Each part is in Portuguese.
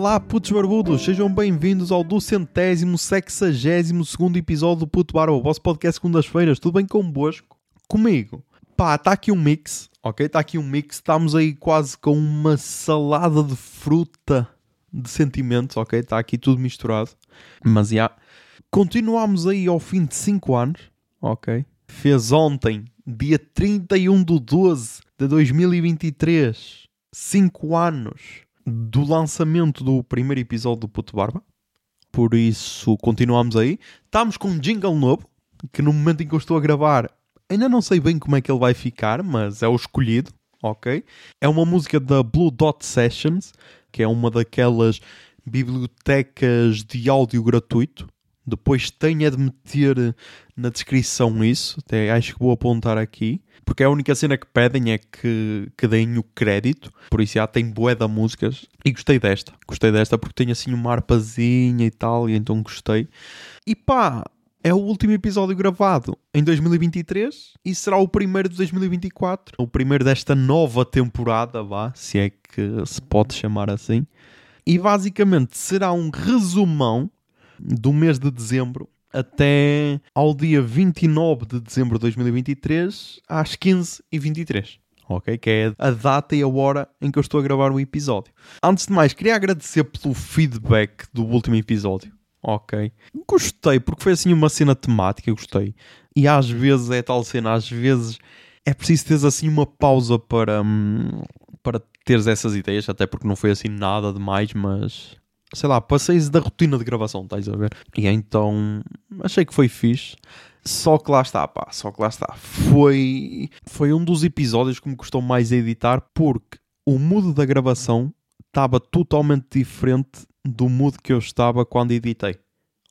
Olá, putos barbudos, sejam bem-vindos ao duzentésimo, sexagésimo segundo episódio do Puto Barba, o vosso podcast segundas-feiras. Tudo bem convosco? Comigo? Pá, está aqui um mix, ok? Está aqui um mix. Estamos aí quase com uma salada de fruta de sentimentos, ok? Está aqui tudo misturado. Mas já. Yeah. Continuamos aí ao fim de 5 anos, ok? Fez ontem, dia 31 de 12 de 2023, 5 anos do lançamento do primeiro episódio do Puto Barba. Por isso, continuamos aí. Estamos com um jingle novo, que no momento em que eu estou a gravar, ainda não sei bem como é que ele vai ficar, mas é o escolhido, ok? É uma música da Blue Dot Sessions, que é uma daquelas bibliotecas de áudio gratuito. Depois tenho de meter na descrição isso, até acho que vou apontar aqui porque a única cena que pedem é que, que deem o crédito, por isso já tem bué de músicas, e gostei desta, gostei desta porque tem assim uma arpazinha e tal, e então gostei. E pá, é o último episódio gravado em 2023 e será o primeiro de 2024, o primeiro desta nova temporada, vá, se é que se pode chamar assim. E basicamente será um resumão do mês de dezembro até ao dia 29 de dezembro de 2023, às 15h23. Ok? Que é a data e a hora em que eu estou a gravar o episódio. Antes de mais, queria agradecer pelo feedback do último episódio. Ok? Gostei, porque foi assim uma cena temática, gostei. E às vezes é tal cena, às vezes é preciso teres assim uma pausa para, hum, para teres essas ideias, até porque não foi assim nada demais, mas sei lá, passei da rotina de gravação, estás a ver? E então achei que foi fixe. Só que lá está, pá, só que lá está. Foi, foi um dos episódios que me custou mais a editar porque o mood da gravação estava totalmente diferente do mood que eu estava quando editei.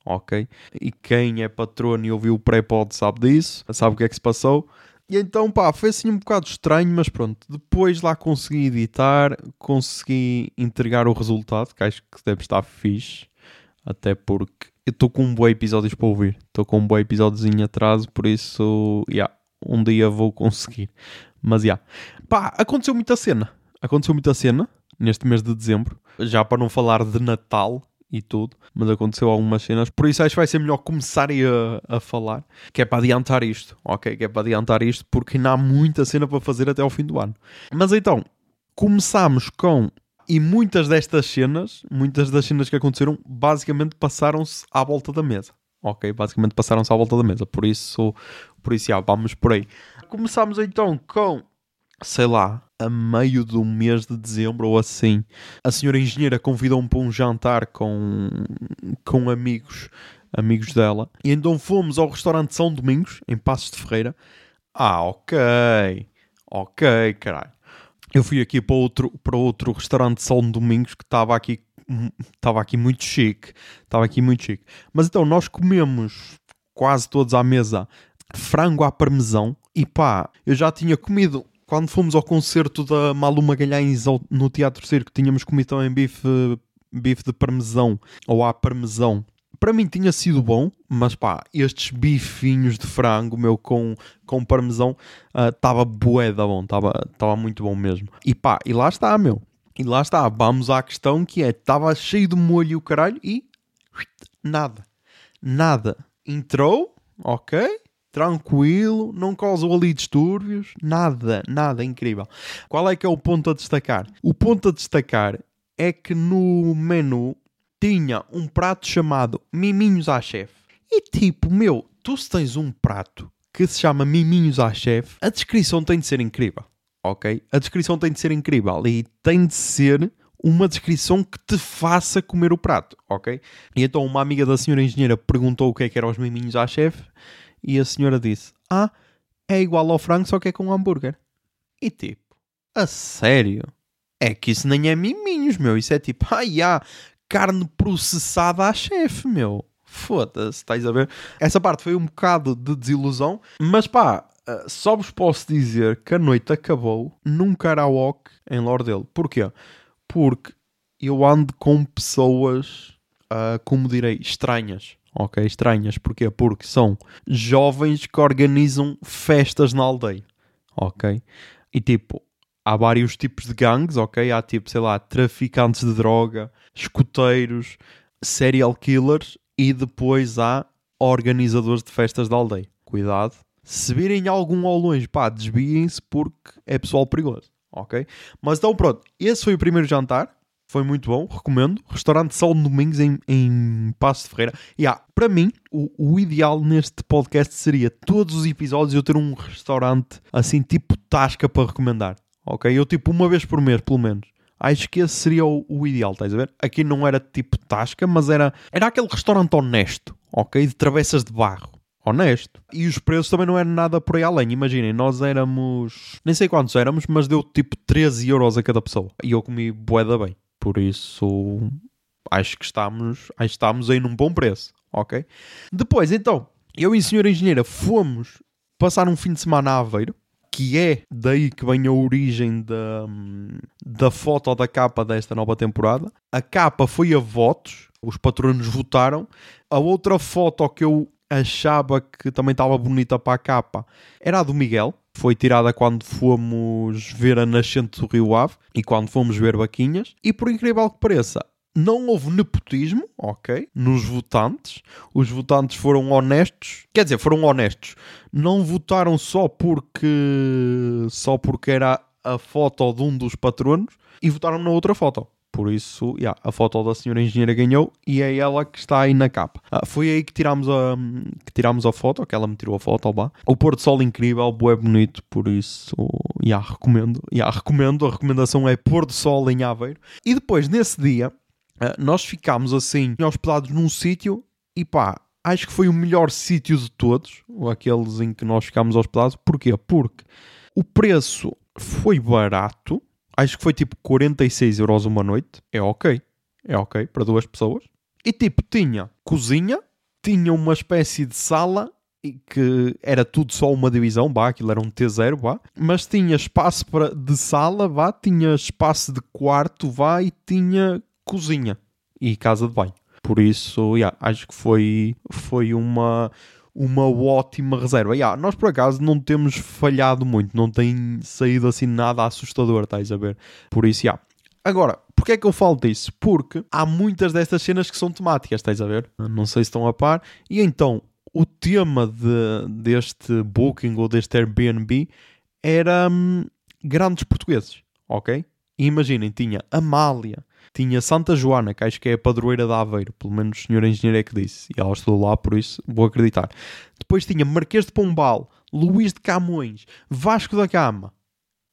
Ok? E quem é patrono e ouviu o pré-pod sabe disso, sabe o que é que se passou. E então, pá, foi assim um bocado estranho, mas pronto. Depois lá consegui editar, consegui entregar o resultado, que acho que deve estar fixe. Até porque eu estou com um bom episódios para ouvir. Estou com um bom episódiozinho atraso, por isso, yeah, um dia vou conseguir. Mas, já. Yeah. Pá, aconteceu muita cena. Aconteceu muita cena neste mês de dezembro. Já para não falar de Natal, e tudo, mas aconteceu algumas cenas, por isso acho que vai ser melhor começar a, a falar, que é para adiantar isto, ok? Que é para adiantar isto, porque ainda há muita cena para fazer até ao fim do ano. Mas então, começamos com. E muitas destas cenas, muitas das cenas que aconteceram, basicamente passaram-se à volta da mesa. Ok? Basicamente passaram-se à volta da mesa. Por isso, por isso, já, vamos por aí. Começamos então com sei lá, a meio do mês de dezembro ou assim, a senhora engenheira convidou-me para um jantar com, com amigos, amigos dela. E então fomos ao restaurante São Domingos, em Passos de Ferreira. Ah, ok. Ok, caralho. Eu fui aqui para outro, para outro restaurante São Domingos que estava aqui estava aqui muito chique. Estava aqui muito chique. Mas então nós comemos quase todos à mesa frango à parmesão. E pá, eu já tinha comido quando fomos ao concerto da Malu Magalhães no Teatro Circo, tínhamos comido também bife, bife de parmesão ou à parmesão. Para mim tinha sido bom, mas pá, estes bifinhos de frango, meu, com, com parmesão, estava uh, bué da bom, estava muito bom mesmo. E pá, e lá está, meu. E lá está, vamos à questão que é, estava cheio de molho o caralho e nada. Nada. Entrou, ok, tranquilo, não causou ali distúrbios, nada, nada, incrível. Qual é que é o ponto a destacar? O ponto a destacar é que no menu tinha um prato chamado Miminhos à Chefe. E tipo, meu, tu se tens um prato que se chama Miminhos à Chefe, a descrição tem de ser incrível, ok? A descrição tem de ser incrível e tem de ser uma descrição que te faça comer o prato, ok? E então uma amiga da senhora engenheira perguntou o que é que eram os miminhos à chefe e a senhora disse: Ah, é igual ao frango, só que é com hambúrguer. E tipo, a sério? É que isso nem é miminhos, meu. Isso é tipo, ai, ah, carne processada à chefe, meu. Foda-se, estás a ver? Essa parte foi um bocado de desilusão, mas pá, eh, só vos posso dizer que a noite acabou num karaoke em Lordelo. Porquê? Porque eu ando com pessoas, uh, como direi, estranhas ok? Estranhas. Porquê? Porque são jovens que organizam festas na aldeia, ok? E tipo, há vários tipos de gangues, ok? Há tipo, sei lá, traficantes de droga, escuteiros, serial killers e depois há organizadores de festas da aldeia. Cuidado. Se virem algum ao longe, pá, desviem-se porque é pessoal perigoso, ok? Mas então pronto, esse foi o primeiro jantar. Foi muito bom, recomendo. Restaurante de Domingos em, em Passo de Ferreira. E yeah, para mim, o, o, ideal neste podcast seria todos os episódios eu ter um restaurante assim, tipo Tasca para recomendar. Ok? Eu tipo uma vez por mês, pelo menos. Acho que esse seria o, o, ideal, estás a ver? Aqui não era tipo Tasca, mas era, era aquele restaurante honesto, ok? De travessas de barro. Honesto. E os preços também não eram nada por aí além. Imaginem, nós éramos. Nem sei quantos éramos, mas deu tipo 13 euros a cada pessoa. E eu comi boeda bem. Por isso, acho que estamos, acho que estamos aí num bom preço, ok? Depois, então, eu e a senhora engenheira fomos passar um fim de semana a Aveiro, que é daí que vem a origem da, da foto da capa desta nova temporada. A capa foi a votos, os patronos votaram. A outra foto que eu achava que também estava bonita para a capa era a do Miguel, foi tirada quando fomos ver a nascente do Rio Ave e quando fomos ver Baquinhas. E por incrível que pareça, não houve nepotismo, ok, nos votantes. Os votantes foram honestos, quer dizer, foram honestos. Não votaram só porque só porque era a foto de um dos patronos e votaram na outra foto. Por isso, yeah, a foto da senhora engenheira ganhou e é ela que está aí na capa. Ah, foi aí que tirámos a, que tirámos a foto, que ela me tirou a foto lá. O pôr do sol incrível, bué bonito, por isso, yeah, recomendo. Yeah, recomendo, a recomendação é pôr do sol em Aveiro. E depois, nesse dia, ah, nós ficámos assim, hospedados num sítio e pá, acho que foi o melhor sítio de todos, aqueles em que nós ficámos hospedados. Porquê? Porque o preço foi barato, acho que foi tipo 46 euros uma noite. É ok. É ok para duas pessoas. E tipo, tinha cozinha, tinha uma espécie de sala que era tudo só uma divisão, vá, aquilo era um T0, vá, mas tinha espaço para, de sala, vá, tinha espaço de quarto, vá, e tinha cozinha e casa de banho. Por isso, yeah, acho que foi, foi uma, uma ótima reserva. Yeah, nós por acaso não temos falhado muito, não tem saído assim nada assustador, estás a ver? Por isso, yeah. Agora, porquê é que eu falo disso? Porque há muitas destas cenas que são temáticas, estás a ver? Não sei se estão a par. E então, o tema de, deste Booking ou deste Airbnb era hum, grandes portugueses, ok? E imaginem, tinha Amália, tinha Santa Joana, que acho que é a padroeira da Aveiro, pelo menos o senhor engenheiro é que disse, e ela estudou lá, por isso vou acreditar. Depois tinha Marquês de Pombal, Luís de Camões, Vasco da Gama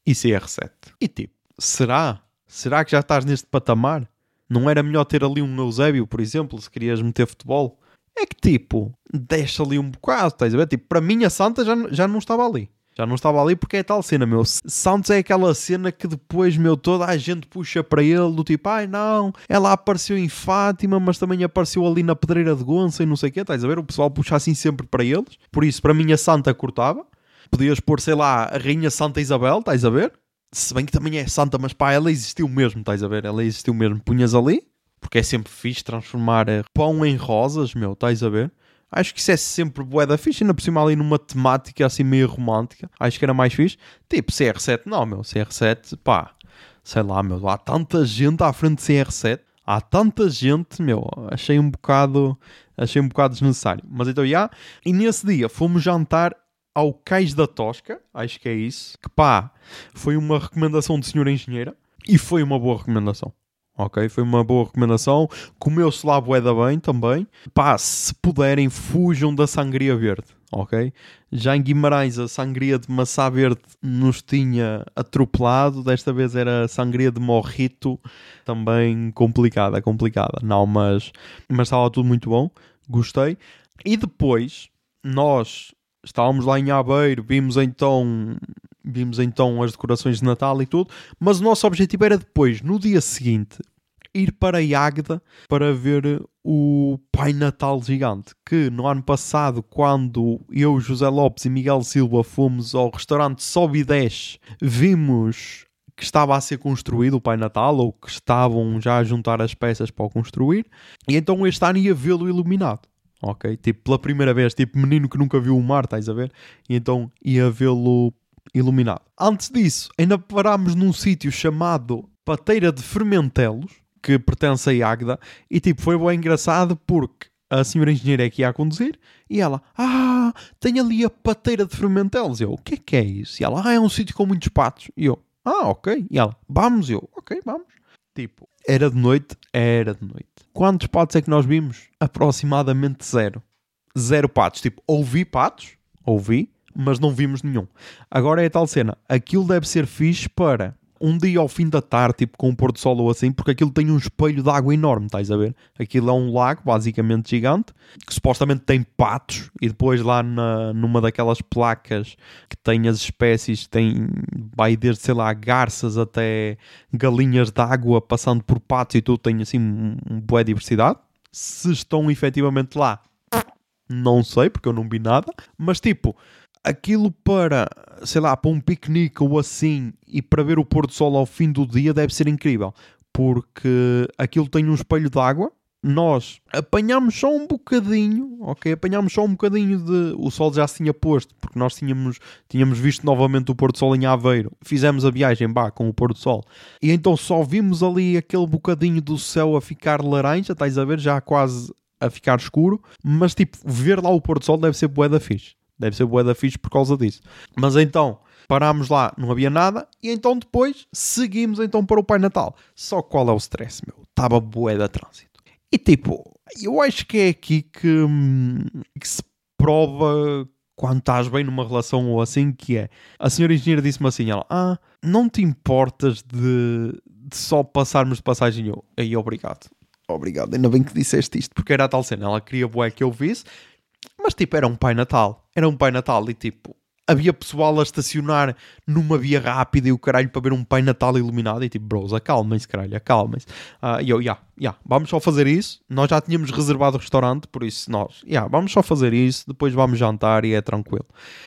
e CR7. E tipo, será? Será que já estás neste patamar? Não era melhor ter ali um Eusébio, por exemplo, se querias meter futebol? É que tipo, deixa ali um bocado, estás a ver? Tipo, para mim a Santa já, já não estava ali. Já não estava ali porque é tal cena, meu. Santos é aquela cena que depois, meu, toda a gente puxa para ele, do tipo, ai não, ela apareceu em Fátima, mas também apareceu ali na Pedreira de Gonça e não sei o quê, estás a ver? O pessoal puxa assim sempre para eles. Por isso, para mim, a Santa cortava. Podias pôr, sei lá, a Rainha Santa Isabel, estás a ver? Se bem que também é santa, mas pá, ela existiu mesmo, estás a ver? Ela existiu mesmo. Punhas ali, porque é sempre fixe transformar eh, pão em rosas, meu, estás a ver? Acho que isso é sempre bué da fixe, ainda por cima ali numa temática assim meio romântica. Acho que era mais fixe. Tipo, CR7 não, meu. CR7, pá, sei lá, meu. Há tanta gente à frente de CR7. Há tanta gente, meu. Achei um bocado, achei um bocado desnecessário. Mas então, já. Yeah. E nesse dia fomos jantar ao Cais da Tosca. Acho que é isso. Que pá, foi uma recomendação de senhora engenheira. E foi uma boa recomendação ok? Foi uma boa recomendação. Comeu-se lá bué bem também. Pá, se puderem, fujam da sangria verde, ok? Já em Guimarães a sangria de maçã verde nos tinha atropelado. Desta vez era a sangria de morrito, também complicada, complicada. Não, mas, mas estava tudo muito bom. Gostei. E depois, nós estávamos lá em Aveiro, vimos então vimos então as decorações de Natal e tudo, mas o nosso objetivo era depois, no dia seguinte, ir para Águeda para ver o Pai Natal Gigante, que no ano passado, quando eu, José Lopes e Miguel Silva fomos ao restaurante Sobe 10, vimos que estava a ser construído o Pai Natal, ou que estavam já a juntar as peças para o construir, e então este ano ia vê-lo iluminado. Ok? Tipo, pela primeira vez, tipo menino que nunca viu o mar, estás a ver? E então ia vê-lo iluminado. Antes disso, ainda parámos num sítio chamado Pateira de Fermentelos, que pertence a Águeda, e tipo, foi bem engraçado porque a senhora engenheira é que ia a conduzir e ela, ah, tem ali a pateira de fermentelos. Eu, o que é que é isso? E ela, ah, é um sítio com muitos patos. E eu, ah, ok. E ela, vamos. E eu, ok, vamos. Tipo, era de noite? Era de noite. Quantos patos é que nós vimos? Aproximadamente zero. Zero patos. Tipo, ouvi patos, ouvi, mas não vimos nenhum. Agora é a tal cena. Aquilo deve ser fixe para um dia ao fim da tarde, tipo com um pôr do sol ou assim, porque aquilo tem um espelho de água enorme, estás a ver? Aquilo é um lago basicamente gigante, que supostamente tem patos, e depois lá na, numa daquelas placas que tem as espécies, tem, vai desde, sei lá, garças até galinhas de água, passando por patos e tudo, tem assim um, um boa diversidade. Se estão efetivamente lá, não sei, porque eu não vi nada, mas tipo, aquilo para, sei lá, para um piquenique ou assim e para ver o pôr do sol ao fim do dia deve ser incrível, porque aquilo tem um espelho de água. Nós apanhámos só um bocadinho, ok? Apanhámos só um bocadinho de. O sol já se tinha posto, porque nós tínhamos, tínhamos visto novamente o pôr do sol em Aveiro. Fizemos a viagem, bah, com o pôr do sol. E então só vimos ali aquele bocadinho do céu a ficar laranja, estás a ver? Já quase a ficar escuro. Mas tipo, ver lá o pôr do sol deve ser bué da fixe. Deve ser bué da fixe por causa disso. Mas então, parámos lá, não havia nada, e então depois seguimos então para o Pai Natal. Só qual é o stress, meu? Estava bué da trânsito. E tipo, eu acho que é aqui que, hum, que se prova quando estás bem numa relação ou assim, que é, a senhora engenheira disse-me assim, ela, ah, não te importas de, de só passarmos de passagem? Eu, aí, obrigado. Obrigado, ainda bem que disseste isto, porque era a tal cena, ela queria bué que eu visse, mas tipo, era um Pai Natal. Era um Pai Natal e tipo, havia pessoal a estacionar numa via rápida e o caralho para ver um Pai Natal iluminado e tipo, bros, acalmem-se, caralho, acalmem-se. Uh, e eu, yeah, yeah, vamos só fazer isso. Nós já tínhamos reservado o restaurante, por isso nós, yeah, vamos só fazer isso, depois vamos jantar e é tranquilo.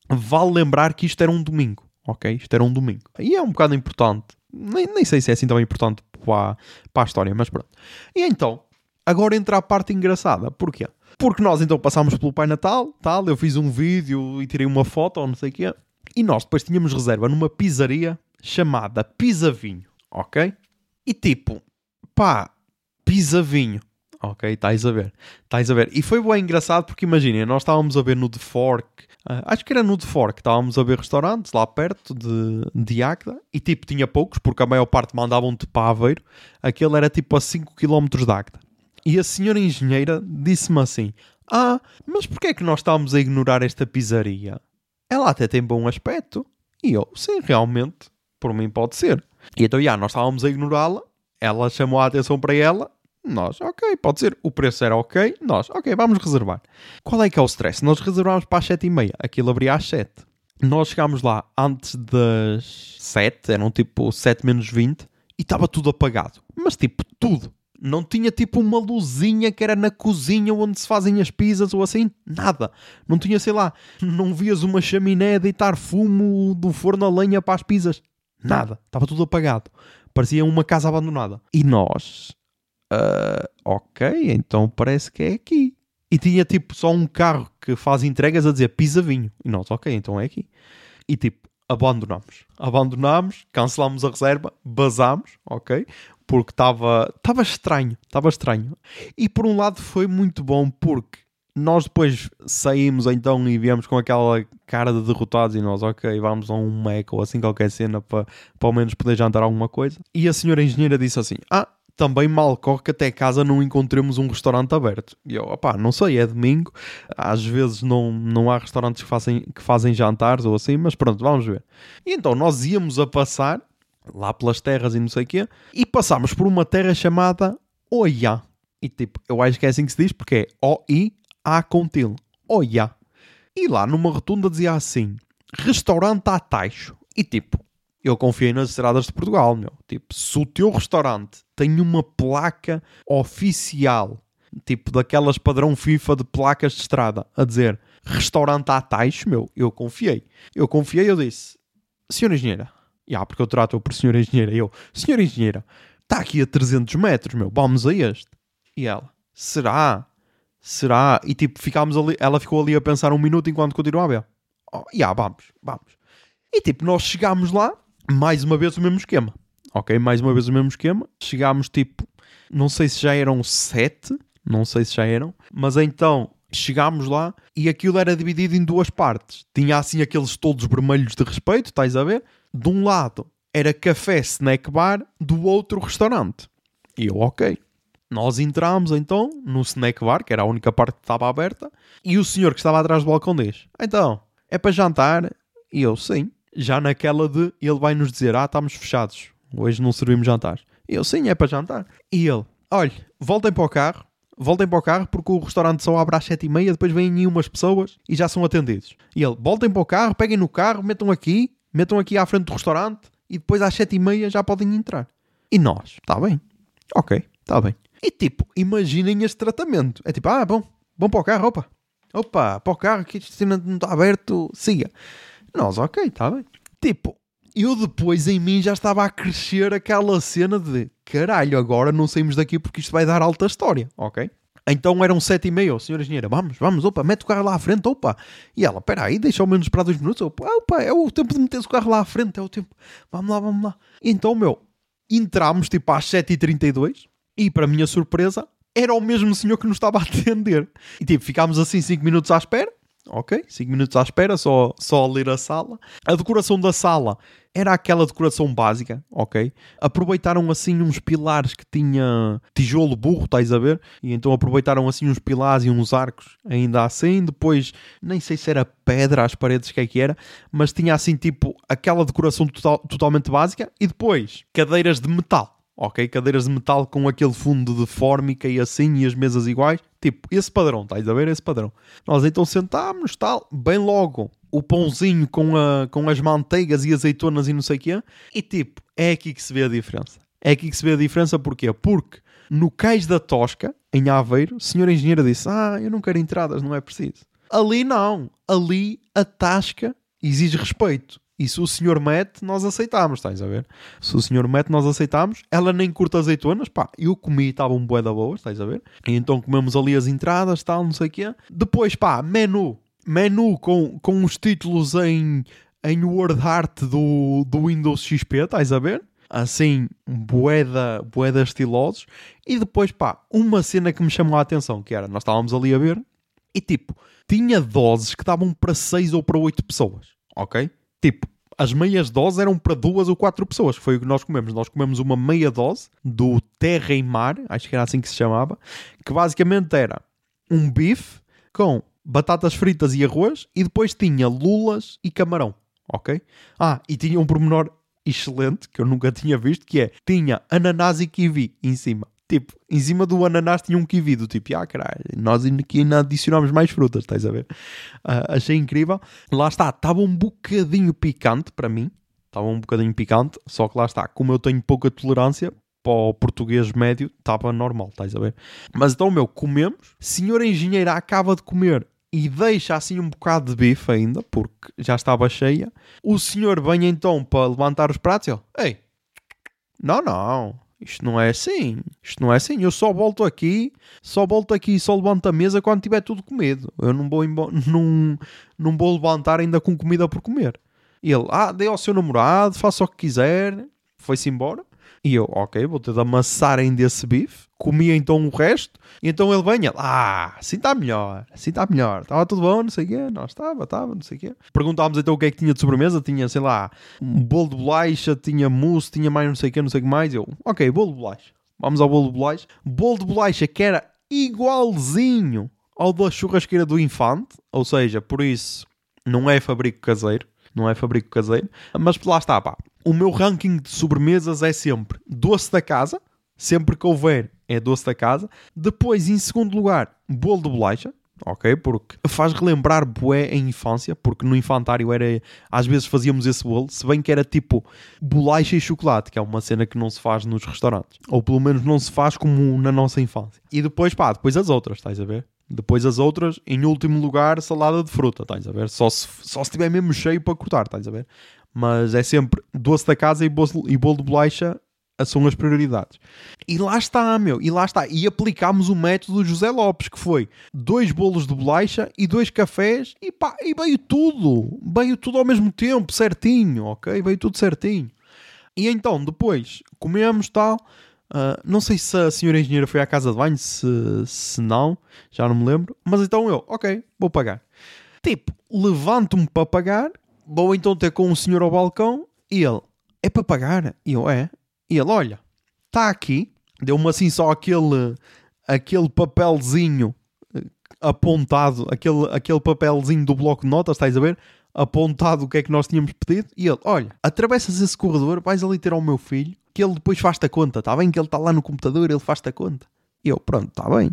Vale lembrar que isto era um domingo, ok? Isto era um domingo. E é um bocado importante. Nem, nem sei se é assim tão importante para, para a história, mas pronto. E então, agora entra a parte engraçada. Porquê? Porque nós então passámos pelo Pai Natal, tal, eu fiz um vídeo e tirei uma foto ou não sei o quê. E nós depois tínhamos reserva numa pizzaria chamada Pizza Vinho, ok? E tipo, pá, Pizza Vinho. Ok, estás a ver. Estás a ver. E foi bem engraçado porque imaginem, nós estávamos a ver no The Fork, uh, acho que era no The Fork, estávamos a ver restaurantes lá perto de, de Agda e tipo tinha poucos, porque a maior parte mandavam-te para Aveiro. Aquele era tipo a 5 km de Agda. E a senhora engenheira disse-me assim: Ah, mas porquê é que nós estamos a ignorar esta pizzaria? Ela até tem bom aspecto. E eu, sim, realmente, por mim pode ser. E então, já, nós estávamos a ignorá-la, ela chamou a atenção para ela, nós, ok, pode ser. O preço era ok, nós, ok, vamos reservar. Qual é que é o stress? Nós reservámos para as 7 e meia, aquilo abria às 7. Nós chegámos lá antes das 7, eram tipo 7 menos 20, e estava tudo apagado. Mas tipo, tudo. Não tinha tipo uma luzinha que era na cozinha onde se fazem as pizzas ou assim. Nada. Não tinha, sei lá, não vias uma chaminé deitar fumo do forno a lenha para as pizzas. Nada. Estava tudo apagado. Parecia uma casa abandonada. E nós. Uh, ok, então parece que é aqui. E tinha tipo só um carro que faz entregas a dizer pizza vinho. E nós, ok, então é aqui. E tipo, abandonamos. Abandonamos, cancelámos a reserva, basámos, ok? Porque estava estava estranho, estava estranho. E por um lado foi muito bom porque nós depois saímos então e viemos com aquela cara de derrotados e nós, ok, vamos a um Mac ou assim qualquer cena para ao menos poder jantar alguma coisa. E a senhora engenheira disse assim: Ah, também mal corre que até casa não encontremos um restaurante aberto. E eu, opá, não sei, é domingo, às vezes não, não há restaurantes que fazem, que fazem jantares ou assim, mas pronto, vamos ver. E então nós íamos a passar lá pelas terras e não sei o quê, e passámos por uma terra chamada Oia. E tipo, eu acho que é assim que se diz, porque é O-I-A com til. Oia. E lá numa rotunda dizia assim, restaurante a taixo. E tipo, eu confiei nas estradas de Portugal, meu. Tipo, se o teu restaurante tem uma placa oficial, tipo daquelas padrão FIFA de placas de estrada, a dizer restaurante a taixo, meu, eu confiei. Eu confiei, eu disse, senhora engenheira, Yeah, porque eu trato-o por senhora engenheira. E eu, senhora engenheira, está aqui a 300 metros, meu, vamos a este. E ela, será? Será? E tipo, ficámos ali, ela ficou ali a pensar um minuto enquanto continuava. Oh, yeah, vamos, vamos. E tipo, nós chegámos lá, mais uma vez o mesmo esquema. Ok? Mais uma vez o mesmo esquema. Chegámos tipo, não sei se já eram sete, não sei se já eram, mas então chegámos lá e aquilo era dividido em duas partes. Tinha assim aqueles todos vermelhos de respeito, estás a ver? De um lado era café, snack bar, do outro restaurante. E eu, ok. Nós entramos então no snack bar, que era a única parte que estava aberta, e o senhor que estava atrás do balcão diz: Então, é para jantar? E eu, sim. Já naquela de ele vai nos dizer: Ah, estamos fechados, hoje não servimos jantar. E eu, sim, é para jantar. E ele: Olha, voltem para o carro, voltem para o carro porque o restaurante só abre às sete e meia, depois vêm umas pessoas e já são atendidos. E ele: Voltem para o carro, peguem no carro, metam aqui, metam aqui à frente do restaurante e depois às sete e meia já podem entrar. E nós: Está bem, ok, está bem. E tipo, imaginem este tratamento. É tipo, ah, bom, bom para o carro, opa. Opa, para o carro, que este não está aberto, siga. Nós, ok, está bem. Tipo, eu depois em mim já estava a crescer aquela cena de caralho, agora não saímos daqui porque isto vai dar alta história, ok? Então eram sete e meia, senhora engenheira, vamos, vamos, opa, mete o carro lá à frente, opa. E ela, espera aí, deixa ao menos para dois minutos, opa, opa, é o tempo de meter o carro lá à frente, é o tempo, vamos lá, vamos lá. Então, meu, entramos tipo às 7h32 e, para minha surpresa, era o mesmo senhor que nos estava a atender. E tipo, ficámos assim 5 minutos à espera. Ok, 5 minutos à espera, só, só a ler a sala. A decoração da sala era aquela decoração básica, ok? Aproveitaram assim uns pilares que tinha tijolo burro, estás a ver? E então aproveitaram assim uns pilares e uns arcos, ainda assim. Depois, nem sei se era pedra às paredes, que é que era, mas tinha assim tipo aquela decoração total, totalmente básica. E depois, cadeiras de metal ok? Cadeiras de metal com aquele fundo de fórmica e assim, e as mesas iguais. Tipo, esse padrão, estás a ver? Esse padrão. Nós então sentámos, tal, bem logo, o pãozinho com, a, com as manteigas e azeitonas e não sei o quê. E tipo, é aqui que se vê a diferença. É aqui que se vê a diferença porquê? Porque no cais da Tosca, em Aveiro, o senhor engenheiro disse, ah, eu não quero entradas, não é preciso. Ali não. Ali a tasca exige respeito. E se o senhor mete, nós aceitamos, estás a ver? Se o senhor mete, nós aceitamos. Ela nem curta azeitonas, pá, eu comi estava um bué da boa, estás a ver? E então comemos ali as entradas, tal, não sei o quê. Depois, pá, menu. Menu com, com os títulos em, em word art do, do Windows XP, estás a ver? Assim, boeda, boeda estilosos. E depois, pá, uma cena que me chamou a atenção, que era, nós estávamos ali a ver, e tipo, tinha doses que davam para 6 ou para 8 pessoas, ok? Tipo, as meias doses eram para duas ou quatro pessoas. Foi o que nós comemos. Nós comemos uma meia dose do Terra e Mar, acho que era assim que se chamava, que basicamente era um bife com batatas fritas e arroz e depois tinha lulas e camarão. Ok? Ah, e tinha um pormenor excelente que eu nunca tinha visto, que é tinha ananás e kiwi em cima. Tipo, em cima do ananás tinha um kiwi do tipo, ah caralho, nós aqui ainda adicionamos mais frutas, estás a ver? Uh, achei incrível. Lá está, estava um bocadinho picante para mim, estava um bocadinho picante, só que lá está, como eu tenho pouca tolerância, para o português médio estava normal, estás a ver? Mas então, meu, comemos. Senhora engenheira acaba de comer e deixa assim um bocado de bife ainda, porque já estava cheia. O senhor vem então para levantar os pratos e ele, ei, não, não, isto não é assim. Isto não é assim. Eu só volto aqui, só volto aqui e só levanto a mesa quando tiver tudo comido. Eu não vou, não, não vou levantar ainda com comida por comer. E ele, ah, dê ao seu namorado, faça o que quiser. Foi-se embora. E eu, ok, vou ter de amassarem desse bife. Comi então o resto. E então ele vem, ah, assim está melhor, assim está melhor. Estava tudo bom, não sei o quê. Não, estava, estava, não sei o quê. Perguntámos então o que é que tinha de sobremesa. Tinha, sei lá, um bolo de bolacha, tinha mousse, tinha mais não sei o quê, não sei o que mais. Eu, ok, bolo de bolacha. Vamos ao bolo de bolacha. Bolo de bolacha que era igualzinho ao da churrasqueira do Infante. Ou seja, por isso, não é fabrico caseiro. Não é fabrico caseiro. Mas lá está, pá o meu ranking de sobremesas é sempre doce da casa, sempre que houver é doce da casa. Depois, em segundo lugar, bolo de bolacha, ok? Porque faz relembrar bué a infância, porque no infantário era, às vezes fazíamos esse bolo, se bem que era tipo bolacha e chocolate, que é uma cena que não se faz nos restaurantes. Ou pelo menos não se faz como na nossa infância. E depois, pá, depois as outras, estás a ver? Depois as outras, em último lugar, salada de fruta, estás a ver? Só se, só se estiver mesmo cheio para cortar, estás a ver? mas é sempre doce da casa e bolo, e bolo de bolacha são as prioridades. E lá está, meu, e lá está. E aplicámos o método José Lopes, que foi dois bolos de bolacha e dois cafés, e pá, e veio tudo. Veio tudo ao mesmo tempo, certinho, ok? Veio tudo certinho. E então, depois, comemos tal. Uh, não sei se a senhora engenheira foi à casa de banho, se, se não, já não me lembro. Mas então eu, ok, vou pagar. Tipo, levanto-me para pagar, vou então ter com o senhor ao balcão e ele, é para pagar? E eu, é. E ele, olha, está aqui, deu-me assim só aquele, aquele papelzinho eh, apontado, aquele, aquele papelzinho do bloco de notas, estás a ver? Apontado o que é que nós tínhamos pedido. E ele, olha, atravessas esse corredor, vais ali ter ao meu filho, que ele depois faz-te a conta, está bem? Que ele está lá no computador, ele faz-te a conta. E eu, pronto, está bem.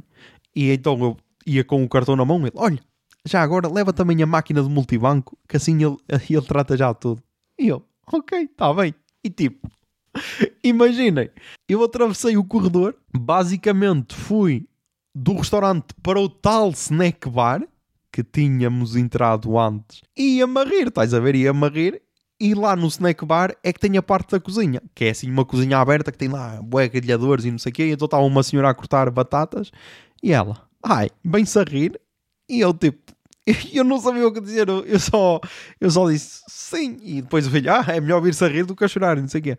E então eu ia com o cartão na mão, ele, olha, já agora leva também a máquina do multibanco, que assim ele, ele trata já tudo. E eu, ok, está bem. E tipo, imaginem, eu atravessei o corredor, basicamente fui do restaurante para o tal snack bar que tínhamos entrado antes e ia-me a rir, estás a ver? Ia-me a rir e lá no snack bar é que tem a parte da cozinha, que é assim uma cozinha aberta que tem lá bué grelhadores e não sei o quê. Então estava uma senhora a cortar batatas e ela, ai, bem-se a rir. E eu tipo, eu não sabia o que dizer, eu só, eu só disse sim. E depois o filho, ah, é melhor vir-se a rir do que a chorar, não sei o quê.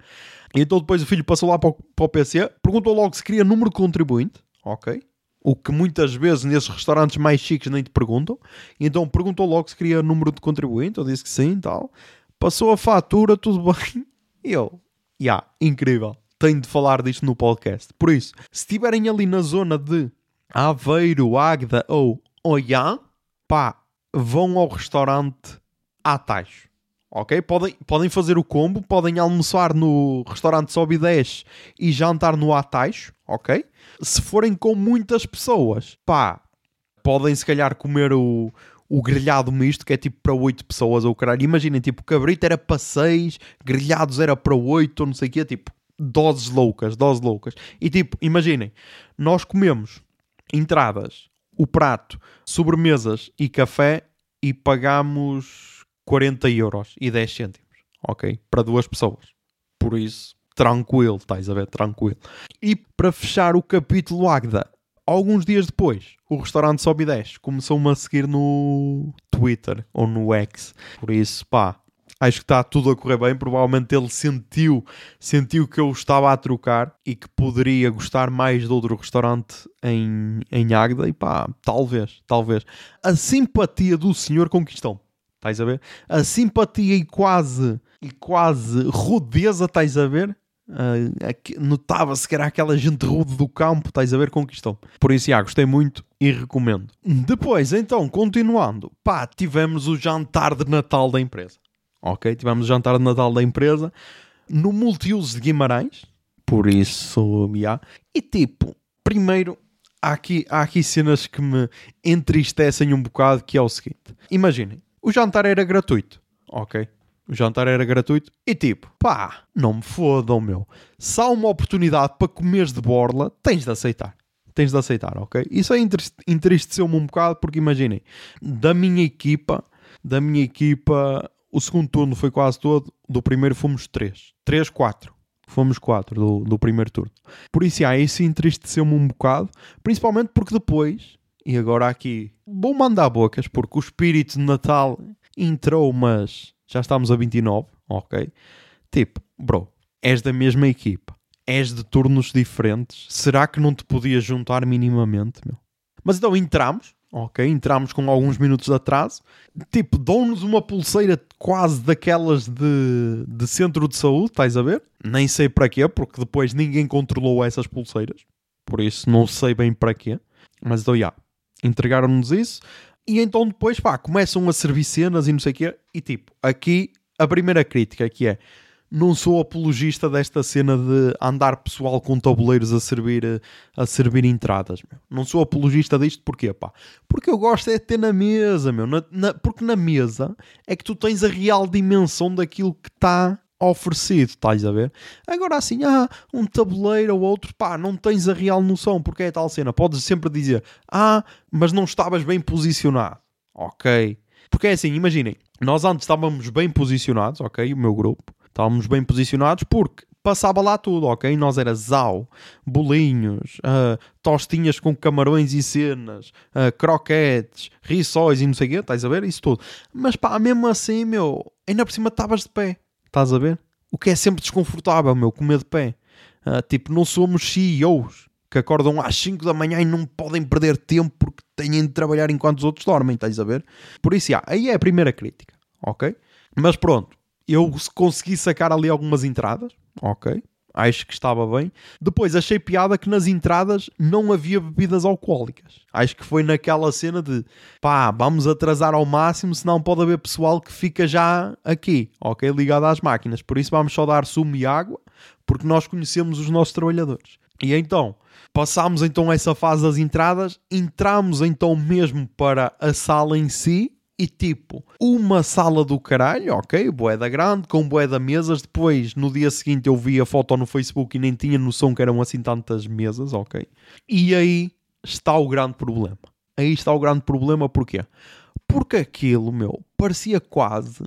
E então depois o filho passou lá para o, para o PC, perguntou logo se queria número de contribuinte, ok? O que muitas vezes nesses restaurantes mais chiques nem te perguntam. E então perguntou logo se queria número de contribuinte, eu disse que sim tal. Passou a fatura, tudo bem. E eu, já, yeah, incrível. Tenho de falar disto no podcast. Por isso, se estiverem ali na zona de Aveiro, Águeda ou Oiã, pá, vão ao restaurante Ataixo. Ok? Podem, podem fazer o combo, podem almoçar no restaurante Sobe 10 e jantar no Ataixo, ok? Se forem com muitas pessoas, pá, podem se calhar comer o, o grelhado misto, que é tipo para 8 pessoas ou caralho. Imaginem, tipo, cabrito era para 6, grelhados era para 8 ou não sei o quê, tipo, doses loucas, doses loucas. E tipo, imaginem, nós comemos entradas o prato, sobremesas e café e pagamos 40 euros e 10 cêntimos, ok? Para duas pessoas. Por isso, tranquilo, estás a ver? Tranquilo. E para fechar o capítulo Agda, alguns dias depois, o restaurante Sobe 10 começou-me a seguir no Twitter ou no X. Por isso, pá, acho que está tudo a correr bem. Provavelmente ele sentiu, sentiu que eu estava a trocar e que poderia gostar mais de outro restaurante em, em Águeda. E pá, talvez, talvez. A simpatia do senhor conquistou-me. Estás a ver? A simpatia e quase, e quase rudeza, estás a ver? Uh, Notava-se que era aquela gente rude do campo, estás a ver? Conquistou. Por isso, já, gostei muito e recomendo. Depois, então, continuando, pá, tivemos o jantar de Natal da empresa ok? Tivemos o jantar de Natal da empresa no multiuso de Guimarães, por isso, yeah. e tipo, primeiro, há aqui, há aqui cenas que me entristecem um bocado, que é o seguinte, imaginem, o jantar era gratuito, ok? O jantar era gratuito e tipo, pá, não me fodam, meu. Se há uma oportunidade para comeres de borla, tens de aceitar. Tens de aceitar, ok? Isso aí entristeceu-me um bocado porque imaginem, da minha equipa, da minha equipa, o segundo turno foi quase todo, do primeiro fomos três. Três, quatro. Fomos quatro do, do primeiro turno. Por isso, ah, isso entristeceu-me um bocado, principalmente porque depois, e agora aqui, vou mandar bocas, porque o espírito de Natal entrou, mas já estamos a 29, ok? Tipo, bro, és da mesma equipa, és de turnos diferentes, será que não te podias juntar minimamente, meu? Mas então entramos, Ok, entramos com alguns minutos de atraso. Tipo, dão-nos uma pulseira quase daquelas de, de centro de saúde, estás a ver? Nem sei para quê, porque depois ninguém controlou essas pulseiras. Por isso não sei bem para quê. Mas então, já, yeah, entregaram-nos isso. E então depois, pá, começam a servir cenas e não sei o quê. E tipo, aqui a primeira crítica que é não sou apologista desta cena de andar pessoal com tabuleiros a servir, a servir entradas. Meu. Não sou apologista disto porquê, pá? Porque eu gosto é de ter na mesa, meu. Na, na, porque na mesa é que tu tens a real dimensão daquilo que está oferecido, estás a ver? Agora assim, ah, um tabuleiro ou outro, pá, não tens a real noção, porque é tal cena. Podes sempre dizer, ah, mas não estavas bem posicionado. Ok. Porque é assim, imaginem, nós antes estávamos bem posicionados, ok, o meu grupo, estávamos bem posicionados porque passava lá tudo, ok? Nós era zau, bolinhos, uh, tostinhas com camarões e cenas, uh, croquetes, rissóis e não sei o quê, estás a ver? Isso tudo. Mas pá, mesmo assim, meu, ainda por cima estavas de pé, estás a ver? O que é sempre desconfortável, meu, comer de pé. Uh, tipo, não somos CEOs que acordam às 5 da manhã e não podem perder tempo porque têm de trabalhar enquanto os outros dormem, estás a ver? Por isso, aí é a primeira crítica, ok? Mas pronto, eu consegui sacar ali algumas entradas, ok? Acho que estava bem. Depois achei piada que nas entradas não havia bebidas alcoólicas. Acho que foi naquela cena de pá, vamos atrasar ao máximo, senão pode haver pessoal que fica já aqui, ok? Ligado às máquinas. Por isso vamos só dar sumo e água, porque nós conhecemos os nossos trabalhadores. E então, passámos então essa fase das entradas, entramos então mesmo para a sala em si, e tipo, uma sala do caralho, ok, boeda grande, com boeda mesas. Depois, no dia seguinte, eu vi a foto no Facebook e nem tinha noção que eram assim tantas mesas, ok. E aí está o grande problema. Aí está o grande problema, porquê? Porque aquilo, meu, parecia quase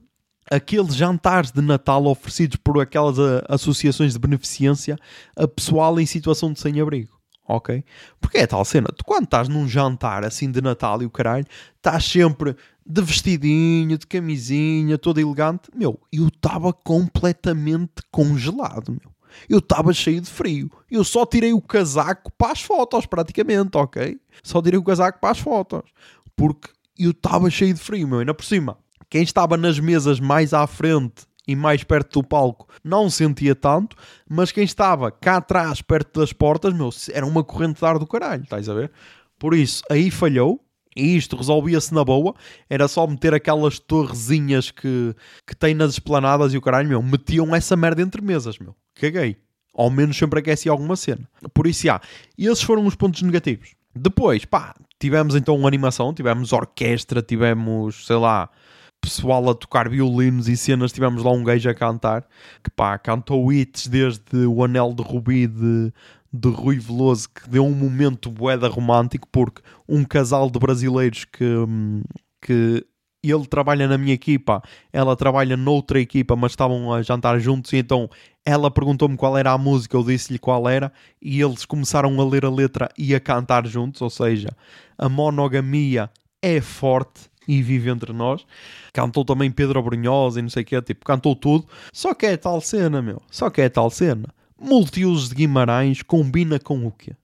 aqueles jantares de Natal oferecidos por aquelas uh, associações de beneficência a pessoal em situação de sem-abrigo ok? Porque é tal cena, tu quando estás num jantar assim de Natal e o caralho, estás sempre de vestidinho, de camisinha, todo elegante, meu, eu estava completamente congelado, meu. Eu estava cheio de frio. Eu só tirei o casaco para as fotos, praticamente, ok? Só tirei o casaco para as fotos. Porque eu estava cheio de frio, meu. Ainda por cima, quem estava nas mesas mais à frente e mais perto do palco não sentia tanto, mas quem estava cá atrás, perto das portas, meu, era uma corrente de ar do caralho, estás a ver? Por isso, aí falhou, e isto resolvia-se na boa, era só meter aquelas torrezinhas que, que tem nas esplanadas e o caralho, meu, metiam essa merda entre mesas, meu. Caguei. Ao menos sempre aqueci alguma cena. Por isso, já. E esses foram os pontos negativos. Depois, pá, tivemos então uma animação, tivemos orquestra, tivemos, sei lá, pessoal a tocar violinos e cenas. Tivemos lá um gajo a cantar que pá, cantou hits desde o Anel de Rubi de, de Rui Veloso que deu um momento boeda romântico porque um casal de brasileiros que, que ele trabalha na minha equipa, ela trabalha noutra equipa, mas estavam a jantar juntos e então ela perguntou-me qual era a música, eu disse-lhe qual era e eles começaram a ler a letra e a cantar juntos, ou seja, a monogamia é forte e vive entre nós. Cantou também Pedro Brunhosa e não sei o que, tipo, cantou tudo. Só que é tal cena, meu. Só que é tal cena. Multiusos de Guimarães combina com o quê?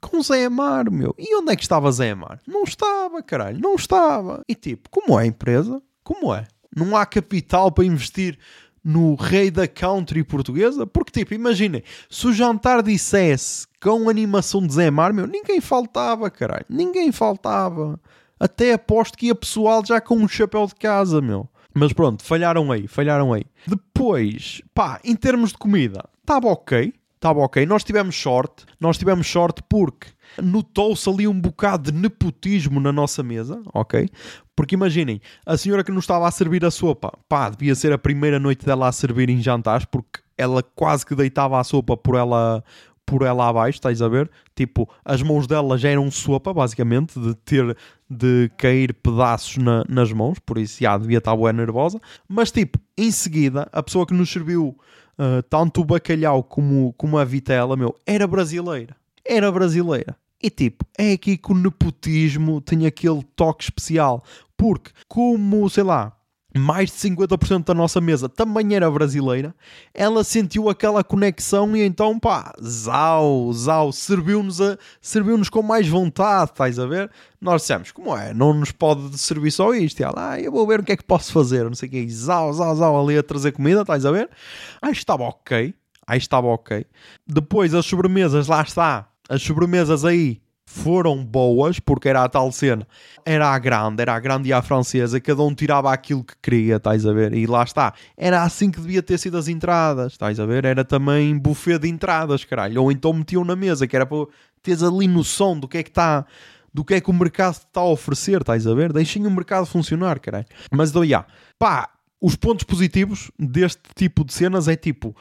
Com Zé Amar, meu. E onde é que estava Zé Amar? Não estava, caralho, não estava. E tipo, como é a empresa? Como é? Não há capital para investir no rei da country portuguesa? Porque, tipo, imaginem, se o jantar dissesse com animação de Zé Mar, meu, ninguém faltava, caralho. Ninguém faltava. Até aposto que ia pessoal já com um chapéu de casa, meu. Mas pronto, falharam aí, falharam aí. Depois, pá, em termos de comida, estava ok, estava ok. Nós tivemos sorte, nós tivemos sorte porque notou-se ali um bocado de nepotismo na nossa mesa, ok? Porque imaginem, a senhora que nos estava a servir a sopa, pá, devia ser a primeira noite dela a servir em jantares, porque ela quase que deitava a sopa por ela por ela abaixo, estás a ver? Tipo, as mãos dela já eram sopa, basicamente, de ter de cair pedaços na, nas mãos, por isso já devia estar boa nervosa. Mas, tipo, em seguida, a pessoa que nos serviu uh, tanto o bacalhau como, como a vitela, meu, era brasileira. Era brasileira. E tipo, é aqui que o nepotismo tem aquele toque especial. Porque, como, sei lá, mais de 50% da nossa mesa também era brasileira, ela sentiu aquela conexão e então pá, zau, zau, serviu-nos serviu com mais vontade, estás a ver? Nós dissemos, como é? Não nos pode servir só isto. E ela, ah, eu vou ver o que é que posso fazer, não sei o que, zau, zau, zau, ali a trazer comida, estás a ver? Aí estava ok, aí estava ok. Depois as sobremesas, lá está, as sobremesas aí foram boas, porque era a tal cena, era a grande, era a grande e a francesa, cada um tirava aquilo que queria, estás a ver? E lá está, era assim que devia ter sido as entradas, estás a ver? Era também buffet de entradas, caralho, ou então metiam na mesa, que era para teres ali noção do que é que está, do que é que o mercado está a oferecer, estás a ver? Deixem o mercado funcionar, caralho. Mas então, já, pá, os pontos positivos deste tipo de cenas é tipo,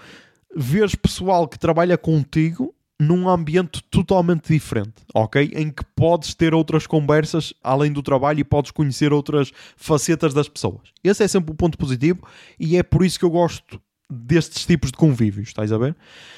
veres pessoal que trabalha contigo num ambiente totalmente diferente, ok? Em que podes ter outras conversas além do trabalho e podes conhecer outras facetas das pessoas. Esse é sempre o ponto positivo e é por isso que eu gosto destes tipos de convívios, estás a ver?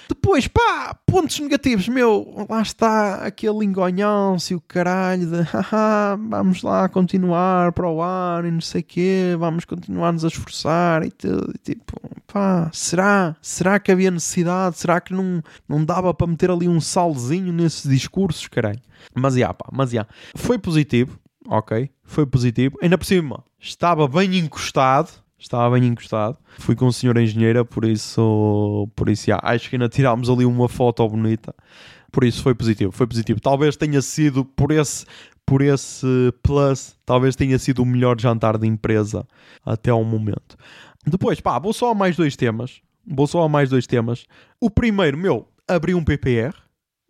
Depois, pá, pontos negativos, meu, lá está aquele engonhão-se o caralho de haha, vamos lá continuar para o ar e não sei o quê, vamos continuar-nos a esforçar e tudo, e tipo, pá, será? Será que havia necessidade? Será que não, não dava para meter ali um salzinho nesses discursos, caralho? Mas, já, pá, mas, já, foi positivo, ok, foi positivo, ainda por cima, estava bem encostado, estava bem encostado. Fui com o senhor engenheira, por isso, por isso já, acho que ainda tirámos ali uma foto bonita. Por isso foi positivo, foi positivo. Talvez tenha sido por esse, por esse plus, talvez tenha sido o melhor jantar de empresa até ao momento. Depois, pá, vou só a mais dois temas. Vou só a mais dois temas. O primeiro, meu, abri um PPR,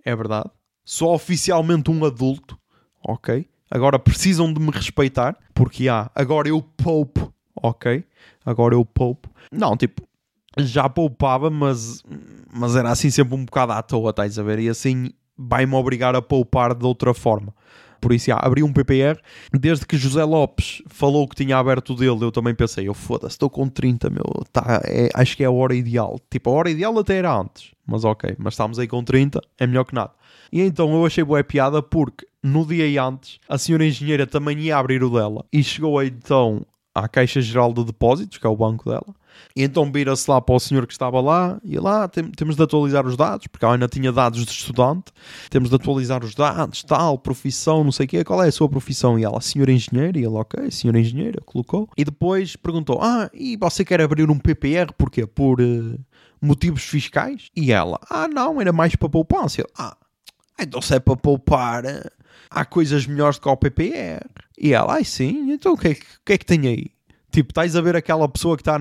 é verdade. Sou oficialmente um adulto, ok? Agora precisam de me respeitar, porque há, agora eu poupo ok, agora eu poupo. Não, tipo, já poupava, mas, mas era assim sempre um bocado à toa, estás a ver? E assim vai-me obrigar a poupar de outra forma. Por isso, já, abri um PPR. Desde que José Lopes falou que tinha aberto dele, eu também pensei, eu foda-se, estou com 30, meu, tá, é, acho que é a hora ideal. Tipo, a hora ideal até era antes, mas ok, mas estamos aí com 30, é melhor que nada. E então eu achei boa piada porque no dia antes a senhora engenheira também ia abrir o dela e chegou então à Caixa Geral de Depósitos, que é o banco dela. E então vira-se lá para o senhor que estava lá e lá tem, temos de atualizar os dados, porque ela ainda tinha dados de estudante. Temos de atualizar os dados, tal, profissão, não sei o quê. Qual é a sua profissão? E ela, senhor engenheiro. E ele, ok, senhor engenheiro, colocou. E depois perguntou: Ah, e você quer abrir um PPR? Porquê? Por uh, motivos fiscais? E ela, ah, não, era mais para poupança. ah, então se é para poupar eh, há coisas melhores do que o PPR. E ela, ai sim, então o que, é, que é que tem aí? Tipo, estás a ver aquela pessoa que está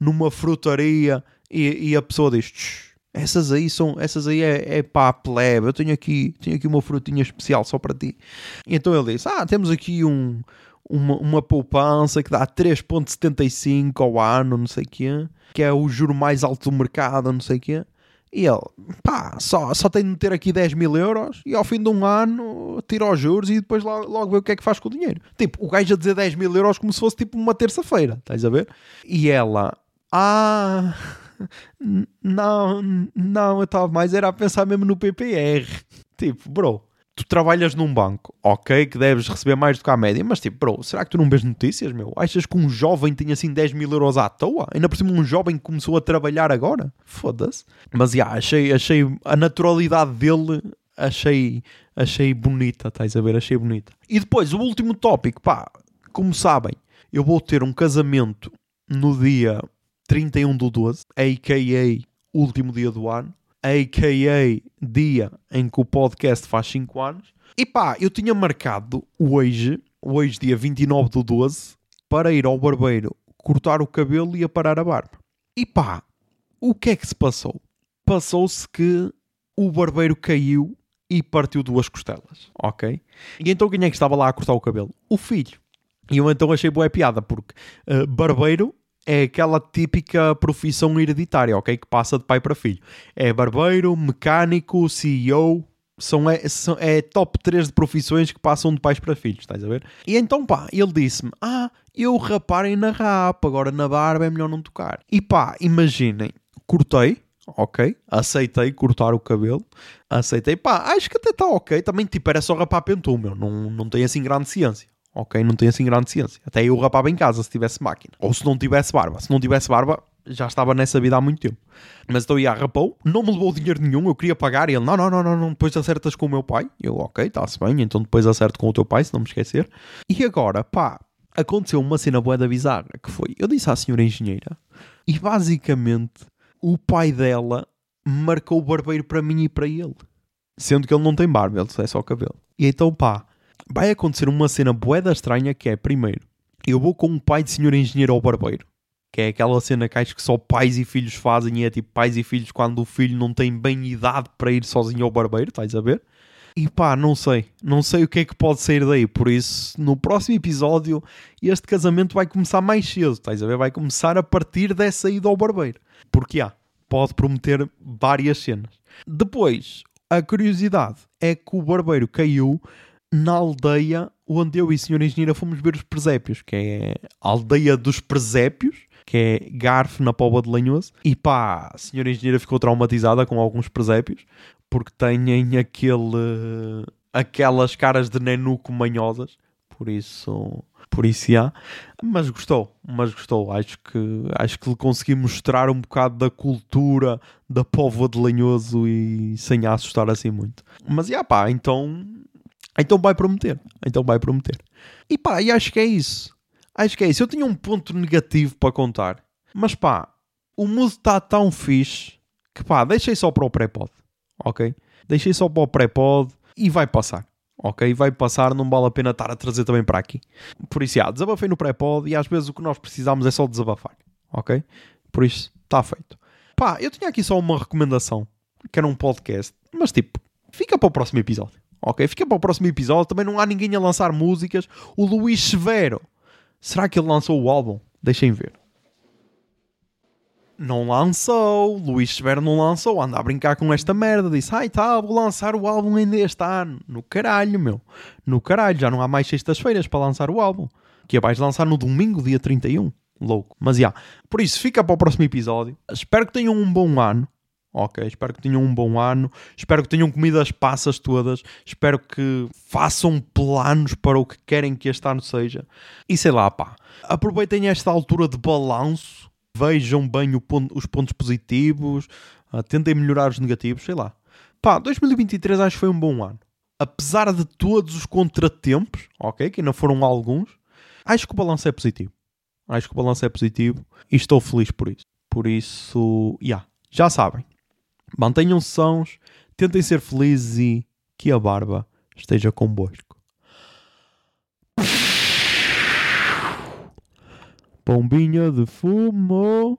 numa frutaria e, e, a pessoa diz: essas aí são, essas aí é, é para a plebe, eu tenho aqui, tenho aqui uma frutinha especial só para ti. E então ele disse: Ah, temos aqui um, uma, uma poupança que dá 3,75 ao ano, não sei o quê, que é o juro mais alto do mercado, não sei o quê. E ele, pá, só, só tem de meter aqui 10 mil euros e ao fim de um ano tira os juros e depois logo, logo vê o que é que faz com o dinheiro. Tipo, o gajo a dizer 10 mil euros como se fosse tipo uma terça-feira, estás a ver? E ela, ah, não, não, eu estava mais era a pensar mesmo no PPR. Tipo, bro, tu trabalhas num banco, ok, que deves receber mais do que a média, mas tipo, bro, será que tu não vês notícias, meu? Achas que um jovem tem assim 10 mil euros à toa? Ainda por cima um jovem que começou a trabalhar agora? Foda-se. Mas, já, yeah, achei, achei a naturalidade dele, achei, achei bonita, estás a ver? Achei bonita. E depois, o último tópico, pá, como sabem, eu vou ter um casamento no dia 31 do 12, a.k.a. último dia do ano a.k.a. dia em que o podcast faz 5 anos. E pá, eu tinha marcado hoje, hoje dia 29 do 12, para ir ao barbeiro cortar o cabelo e aparar a barba. E pá, o que é que se passou? Passou-se que o barbeiro caiu e partiu duas costelas, ok? E então quem é que estava lá a cortar o cabelo? O filho. E eu então achei boa piada, porque uh, barbeiro é aquela típica profissão hereditária, ok? Que passa de pai para filho. É barbeiro, mecânico, CEO. São, é, são, é top 3 de profissões que passam de pais para filhos, estás a ver? E então, pá, ele disse-me: Ah, eu raparem na rapa, agora na barba é melhor não tocar. E pá, imaginem, cortei, ok, aceitei cortar o cabelo, aceitei, pá, acho que até está ok. Também, tipo, era só rapar pentum, meu, não, não tem assim grande ciência ok? Não tem assim grande ciência. Até eu rapava em casa se tivesse máquina. Ou se não tivesse barba. Se não tivesse barba, já estava nessa vida há muito tempo. Mas então ia rapou, não me levou dinheiro nenhum, eu queria pagar e ele, não, não, não, não, depois acertas com o meu pai. Eu, ok, está-se bem, então depois acerto com o teu pai, se não me esquecer. E agora, pá, aconteceu uma cena boa da bizarra, que foi, eu disse à senhora engenheira, e basicamente o pai dela marcou o barbeiro para mim e para ele. Sendo que ele não tem barba, ele é só cabelo. E então, pá, vai acontecer uma cena boeda estranha que é, primeiro, eu vou com um pai de senhor engenheiro ao barbeiro. Que é aquela cena que acho que só pais e filhos fazem e é tipo pais e filhos quando o filho não tem bem idade para ir sozinho ao barbeiro, estás a ver? E pá, não sei, não sei o que é que pode sair daí, por isso no próximo episódio este casamento vai começar mais cedo, estás a ver? Vai começar a partir dessa ida ao barbeiro, porque há, pode prometer várias cenas. Depois, a curiosidade é que o barbeiro caiu na aldeia onde eu e a senhora engenheira fomos ver os presépios, que é a aldeia dos presépios, que é Garfo na Póvoa de Lanhoso. E pá, a senhora engenheira ficou traumatizada com alguns presépios, porque têm aquele, aquelas caras de nenuco manhosas. Por isso, por isso já. Mas gostou, mas gostou. Acho que, acho que lhe consegui mostrar um bocado da cultura da Póvoa de Lanhoso e sem a assustar assim muito. Mas já pá, então, então vai prometer. Então vai prometer. E pá, e acho que é isso. Acho que é isso. Eu tinha um ponto negativo para contar. Mas pá, o mood está tão fixe que pá, deixei só para o pré-pod. Ok? Deixei só para o pré-pod e vai passar. Ok? Vai passar, não vale a pena estar a trazer também para aqui. Por isso, já, desabafei no pré-pod e às vezes o que nós precisamos é só desabafar. Ok? Por isso, está feito. Pá, eu tinha aqui só uma recomendação, que era um podcast, mas tipo, fica para o próximo episódio. Ok? Fica para o próximo episódio. Também não há ninguém a lançar músicas. O Luís Severo. Será que ele lançou o álbum? Deixem ver. Não lançou. Luís Severo não lançou. Anda a brincar com esta merda. Disse, ai tá, vou lançar o álbum ainda este ano. No caralho, meu. No caralho. Já não há mais sextas-feiras para lançar o álbum. Que vais lançar no domingo, dia 31. Louco. Mas já. Yeah. Por isso, fica para o próximo episódio. Espero que tenham um bom ano. Ok, espero que tenham um bom ano, espero que tenham comido as passas todas, espero que façam planos para o que querem que este ano seja. E sei lá, pá, aproveitem esta altura de balanço, vejam bem ponto, os pontos positivos, uh, tentem melhorar os negativos, sei lá. Pá, 2023 acho que foi um bom ano. Apesar de todos os contratempos, ok, que ainda foram alguns, acho que o balanço é positivo. Acho que o balanço é positivo e estou feliz por isso. Por isso, já, yeah, já sabem Mantenham-se sãos, tentem ser felizes e que a barba esteja convosco. Pombinha de fumo.